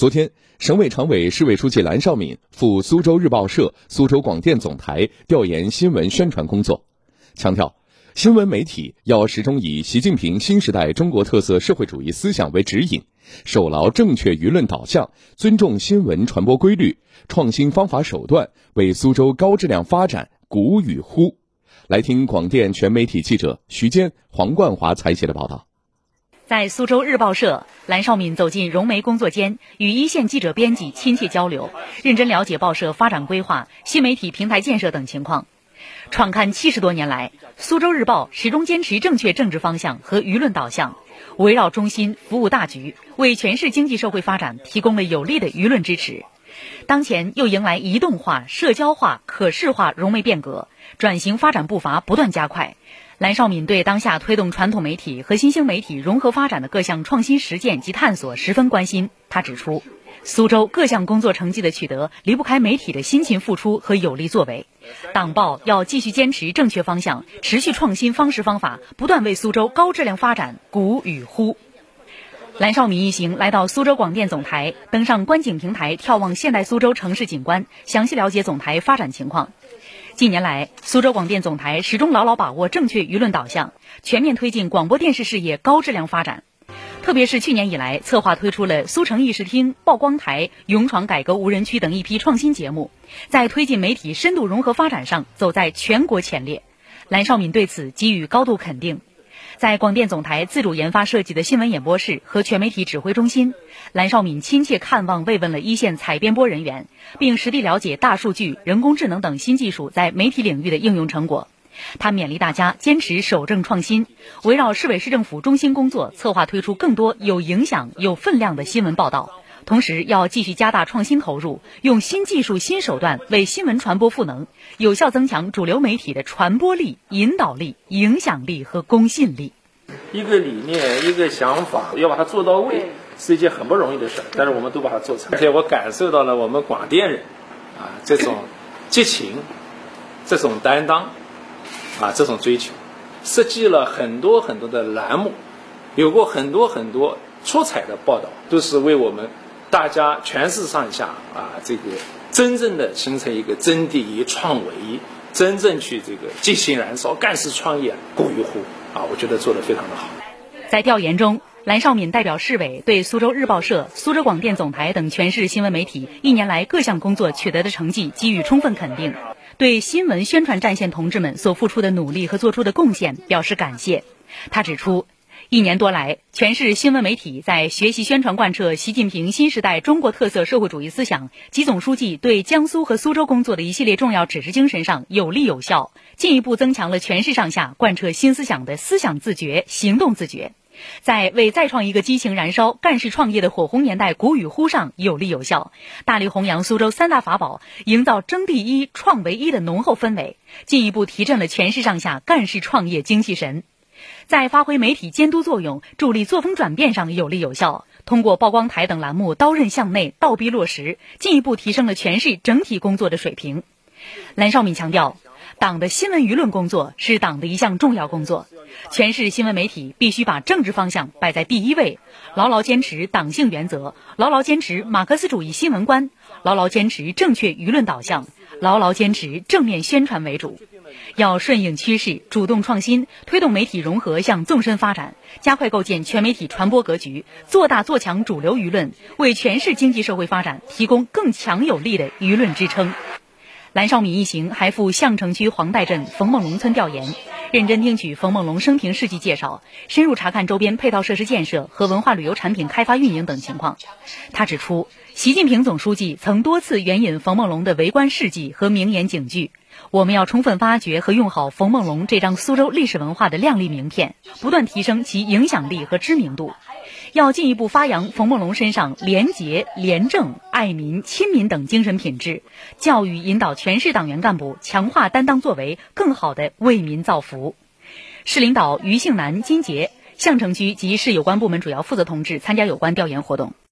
昨天，省委常委、市委书记蓝绍敏赴苏州日报社、苏州广电总台调研新闻宣传工作，强调，新闻媒体要始终以习近平新时代中国特色社会主义思想为指引，守牢正确舆论导向，尊重新闻传播规律，创新方法手段，为苏州高质量发展鼓与呼。来听广电全媒体记者徐坚、黄冠华采写的报道。在苏州日报社，蓝绍敏走进融媒工作间，与一线记者编辑亲切交流，认真了解报社发展规划、新媒体平台建设等情况。创刊七十多年来，苏州日报始终坚持正确政治方向和舆论导向，围绕中心服务大局，为全市经济社会发展提供了有力的舆论支持。当前又迎来移动化、社交化、可视化融媒变革，转型发展步伐不断加快。蓝绍敏对当下推动传统媒体和新兴媒体融合发展的各项创新实践及探索十分关心。他指出，苏州各项工作成绩的取得离不开媒体的辛勤付出和有力作为。党报要继续坚持正确方向，持续创新方式方法，不断为苏州高质量发展鼓与呼。蓝绍敏一行来到苏州广电总台，登上观景平台，眺望现代苏州城市景观，详细了解总台发展情况。近年来，苏州广电总台始终牢牢把握正确舆论导向，全面推进广播电视事业高质量发展。特别是去年以来，策划推出了苏城议事厅、曝光台、勇闯改革无人区等一批创新节目，在推进媒体深度融合发展上走在全国前列。蓝绍敏对此给予高度肯定。在广电总台自主研发设计的新闻演播室和全媒体指挥中心，蓝绍敏亲切看望慰问了一线采编播人员，并实地了解大数据、人工智能等新技术在媒体领域的应用成果。他勉励大家坚持守正创新，围绕市委市政府中心工作，策划推出更多有影响、有分量的新闻报道。同时，要继续加大创新投入，用新技术、新手段为新闻传播赋能，有效增强主流媒体的传播力、引导力、影响力和公信力。一个理念、一个想法，要把它做到位，是一件很不容易的事。但是我们都把它做成，而且我感受到了我们广电人啊这种激情、这种担当啊这种追求，设计了很多很多的栏目，有过很多很多出彩的报道，都是为我们。大家全市上下啊，这个真正的形成一个真第一创伟一，真正去这个激情燃烧、干事创业、鼓与呼啊，我觉得做得非常的好。在调研中，蓝绍敏代表市委对苏州日报社、苏州广电总台等全市新闻媒体一年来各项工作取得的成绩给予充分肯定，对新闻宣传战线同志们所付出的努力和做出的贡献表示感谢。他指出。一年多来，全市新闻媒体在学习宣传贯彻习近平新时代中国特色社会主义思想及总书记对江苏和苏州工作的一系列重要指示精神上有力有效，进一步增强了全市上下贯彻新思想的思想自觉、行动自觉，在为再创一个激情燃烧、干事创业的火红年代鼓与呼上有力有效，大力弘扬苏州三大法宝，营造争第一、创唯一的浓厚氛围，进一步提振了全市上下干事创业精气神。在发挥媒体监督作用、助力作风转变上有力有效，通过曝光台等栏目刀刃向内、倒逼落实，进一步提升了全市整体工作的水平。蓝绍敏强调，党的新闻舆论工作是党的一项重要工作，全市新闻媒体必须把政治方向摆在第一位，牢牢坚持党性原则，牢牢坚持马克思主义新闻观，牢牢坚持正确舆论导向，牢牢坚持正面宣传为主。要顺应趋势，主动创新，推动媒体融合向纵深发展，加快构建全媒体传播格局，做大做强主流舆论，为全市经济社会发展提供更强有力的舆论支撑。蓝绍敏一行还赴相城区黄岱镇冯梦龙村调研，认真听取冯梦龙生平事迹介绍，深入查看周边配套设施建设和文化旅游产品开发运营等情况。他指出，习近平总书记曾多次援引冯梦龙的为官事迹和名言警句。我们要充分发掘和用好冯梦龙这张苏州历史文化的亮丽名片，不断提升其影响力和知名度。要进一步发扬冯梦龙身上廉洁、廉政、爱民、亲民等精神品质，教育引导全市党员干部强化担当作为，更好地为民造福。市领导于庆南、金杰、相城区及市有关部门主要负责同志参加有关调研活动。